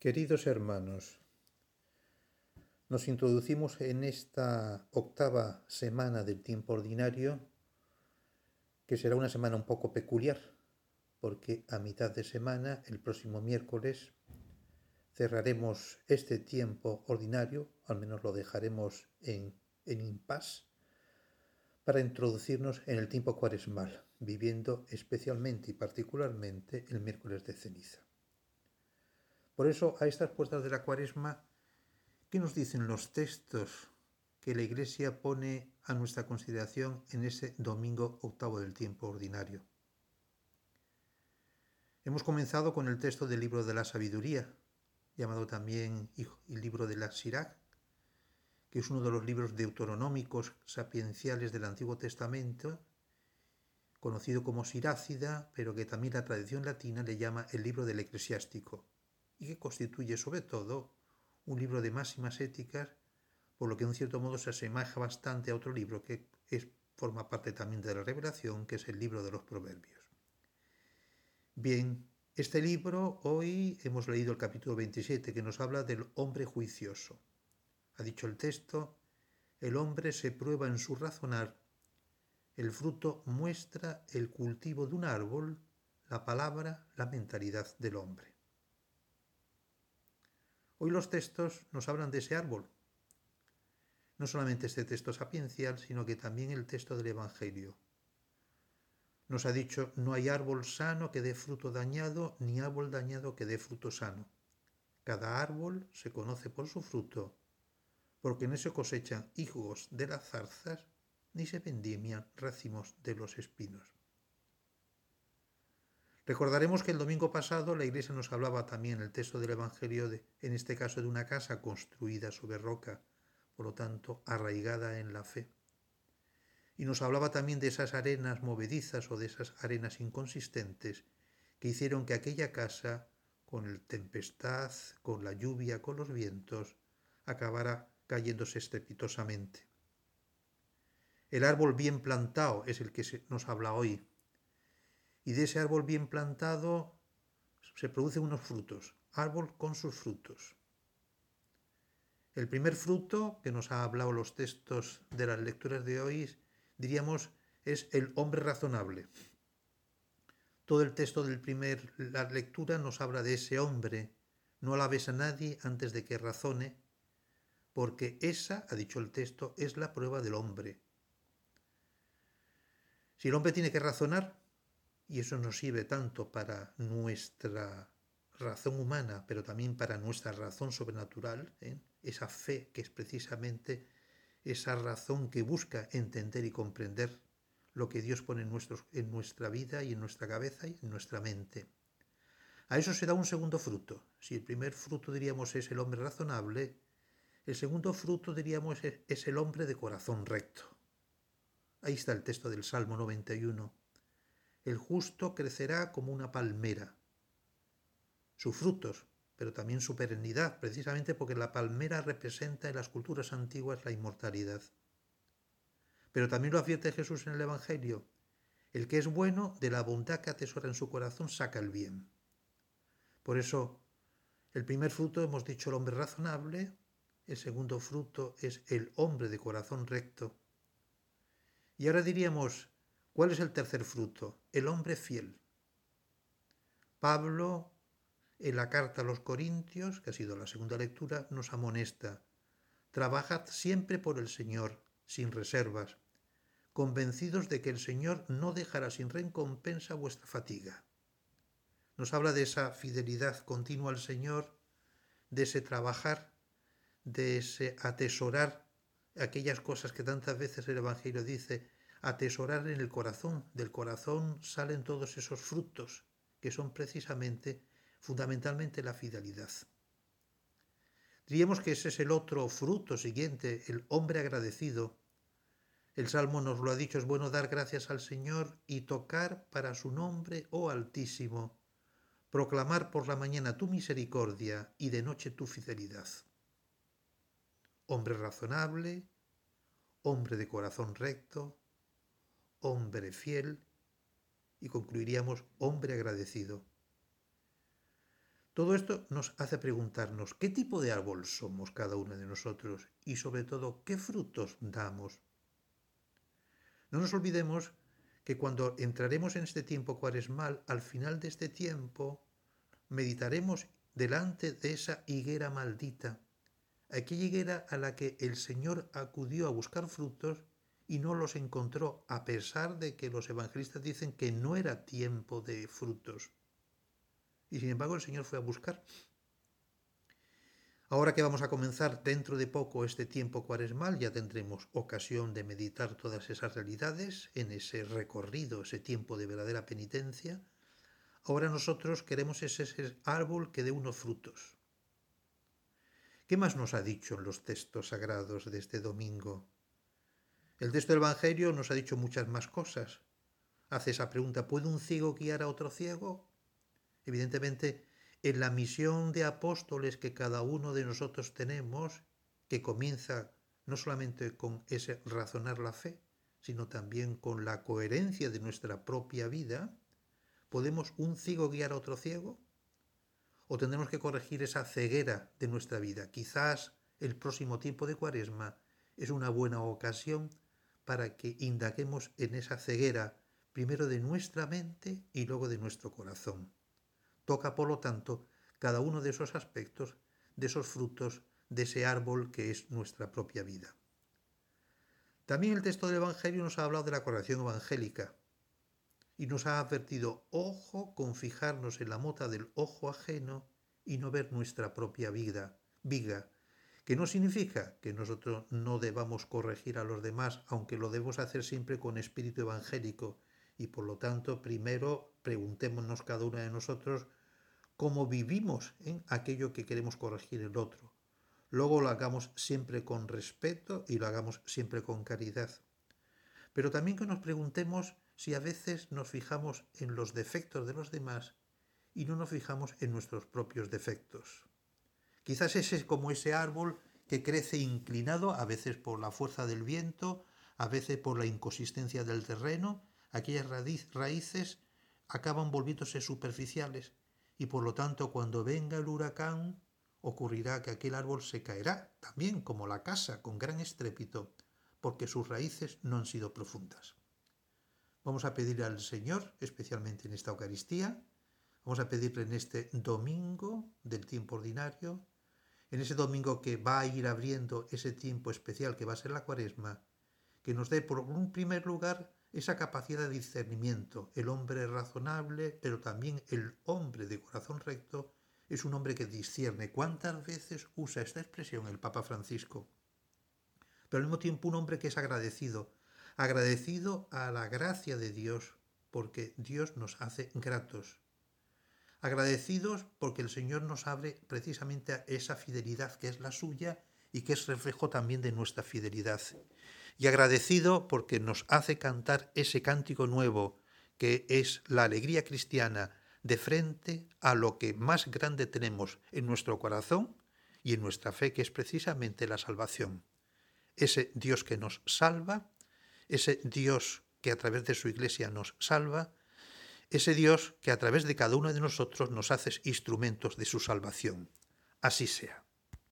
Queridos hermanos, nos introducimos en esta octava semana del tiempo ordinario, que será una semana un poco peculiar, porque a mitad de semana, el próximo miércoles, cerraremos este tiempo ordinario, al menos lo dejaremos en, en impas, para introducirnos en el tiempo cuaresmal, viviendo especialmente y particularmente el miércoles de ceniza. Por eso, a estas puertas de la cuaresma, ¿qué nos dicen los textos que la Iglesia pone a nuestra consideración en ese domingo octavo del tiempo ordinario? Hemos comenzado con el texto del libro de la sabiduría, llamado también el libro de la Sirach, que es uno de los libros deuteronómicos sapienciales del Antiguo Testamento, conocido como Sirácida, pero que también la tradición latina le llama el libro del eclesiástico y que constituye sobre todo un libro de máximas éticas, por lo que en cierto modo se asemeja bastante a otro libro que es, forma parte también de la revelación, que es el libro de los proverbios. Bien, este libro hoy hemos leído el capítulo 27 que nos habla del hombre juicioso. Ha dicho el texto, el hombre se prueba en su razonar, el fruto muestra el cultivo de un árbol, la palabra, la mentalidad del hombre. Hoy los textos nos hablan de ese árbol. No solamente este texto sapiencial, sino que también el texto del Evangelio. Nos ha dicho, no hay árbol sano que dé fruto dañado, ni árbol dañado que dé fruto sano. Cada árbol se conoce por su fruto, porque no se cosechan higos de las zarzas, ni se vendimian racimos de los espinos. Recordaremos que el domingo pasado la Iglesia nos hablaba también el texto del Evangelio, de, en este caso de una casa construida sobre roca, por lo tanto arraigada en la fe. Y nos hablaba también de esas arenas movedizas o de esas arenas inconsistentes que hicieron que aquella casa, con el tempestad, con la lluvia, con los vientos, acabara cayéndose estrepitosamente. El árbol bien plantado es el que nos habla hoy, y de ese árbol bien plantado se producen unos frutos, árbol con sus frutos. El primer fruto que nos ha hablado los textos de las lecturas de hoy, diríamos, es el hombre razonable. Todo el texto del primer la lectura nos habla de ese hombre. No alabes a nadie antes de que razone, porque esa, ha dicho el texto, es la prueba del hombre. Si el hombre tiene que razonar, y eso nos sirve tanto para nuestra razón humana, pero también para nuestra razón sobrenatural, ¿eh? esa fe que es precisamente esa razón que busca entender y comprender lo que Dios pone en, en nuestra vida y en nuestra cabeza y en nuestra mente. A eso se da un segundo fruto. Si el primer fruto diríamos es el hombre razonable, el segundo fruto diríamos es el hombre de corazón recto. Ahí está el texto del Salmo 91 el justo crecerá como una palmera. Sus frutos, pero también su perennidad, precisamente porque la palmera representa en las culturas antiguas la inmortalidad. Pero también lo advierte Jesús en el Evangelio. El que es bueno, de la bondad que atesora en su corazón, saca el bien. Por eso, el primer fruto hemos dicho el hombre razonable, el segundo fruto es el hombre de corazón recto. Y ahora diríamos, ¿Cuál es el tercer fruto? El hombre fiel. Pablo, en la carta a los Corintios, que ha sido la segunda lectura, nos amonesta. Trabajad siempre por el Señor, sin reservas, convencidos de que el Señor no dejará sin recompensa vuestra fatiga. Nos habla de esa fidelidad continua al Señor, de ese trabajar, de ese atesorar aquellas cosas que tantas veces el Evangelio dice, atesorar en el corazón. Del corazón salen todos esos frutos que son precisamente, fundamentalmente, la fidelidad. Diríamos que ese es el otro fruto siguiente, el hombre agradecido. El Salmo nos lo ha dicho, es bueno dar gracias al Señor y tocar para su nombre, oh Altísimo, proclamar por la mañana tu misericordia y de noche tu fidelidad. Hombre razonable, hombre de corazón recto, hombre fiel y concluiríamos hombre agradecido. Todo esto nos hace preguntarnos qué tipo de árbol somos cada uno de nosotros y sobre todo qué frutos damos. No nos olvidemos que cuando entraremos en este tiempo cuaresmal, al final de este tiempo, meditaremos delante de esa higuera maldita, aquella higuera a la que el Señor acudió a buscar frutos y no los encontró, a pesar de que los evangelistas dicen que no era tiempo de frutos. Y sin embargo el Señor fue a buscar. Ahora que vamos a comenzar dentro de poco este tiempo cuaresmal, ya tendremos ocasión de meditar todas esas realidades en ese recorrido, ese tiempo de verdadera penitencia. Ahora nosotros queremos ese, árbol que dé unos frutos. ¿Qué más nos ha dicho en los textos sagrados de este domingo? El texto del Evangelio nos ha dicho muchas más cosas. Hace esa pregunta, ¿puede un ciego guiar a otro ciego? Evidentemente, en la misión de apóstoles que cada uno de nosotros tenemos, que comienza no solamente con ese razonar la fe, sino también con la coherencia de nuestra propia vida, ¿podemos un ciego guiar a otro ciego? ¿O tendremos que corregir esa ceguera de nuestra vida? Quizás el próximo tiempo de cuaresma es una buena ocasión para que indaguemos en esa ceguera, primero de nuestra mente y luego de nuestro corazón. Toca, por lo tanto, cada uno de esos aspectos, de esos frutos, de ese árbol que es nuestra propia vida. También el texto del Evangelio nos ha hablado de la corrección evangélica y nos ha advertido, ojo con fijarnos en la mota del ojo ajeno y no ver nuestra propia vida, viga, que no significa que nosotros no debamos corregir a los demás, aunque lo debemos hacer siempre con espíritu evangélico, y por lo tanto primero preguntémonos cada uno de nosotros cómo vivimos en aquello que queremos corregir el otro. Luego lo hagamos siempre con respeto y lo hagamos siempre con caridad. Pero también que nos preguntemos si a veces nos fijamos en los defectos de los demás y no nos fijamos en nuestros propios defectos. Quizás ese es como ese árbol que crece inclinado, a veces por la fuerza del viento, a veces por la inconsistencia del terreno, aquellas raíces acaban volviéndose superficiales y por lo tanto cuando venga el huracán ocurrirá que aquel árbol se caerá, también como la casa, con gran estrépito, porque sus raíces no han sido profundas. Vamos a pedirle al Señor, especialmente en esta Eucaristía, vamos a pedirle en este domingo del tiempo ordinario, en ese domingo que va a ir abriendo ese tiempo especial que va a ser la cuaresma, que nos dé por un primer lugar esa capacidad de discernimiento. El hombre razonable, pero también el hombre de corazón recto, es un hombre que discierne. ¿Cuántas veces usa esta expresión el Papa Francisco? Pero al mismo tiempo un hombre que es agradecido, agradecido a la gracia de Dios, porque Dios nos hace gratos agradecidos porque el Señor nos abre precisamente a esa fidelidad que es la suya y que es reflejo también de nuestra fidelidad. Y agradecido porque nos hace cantar ese cántico nuevo que es la alegría cristiana de frente a lo que más grande tenemos en nuestro corazón y en nuestra fe, que es precisamente la salvación. Ese Dios que nos salva, ese Dios que a través de su iglesia nos salva, ese Dios que a través de cada uno de nosotros nos hace instrumentos de su salvación. Así sea.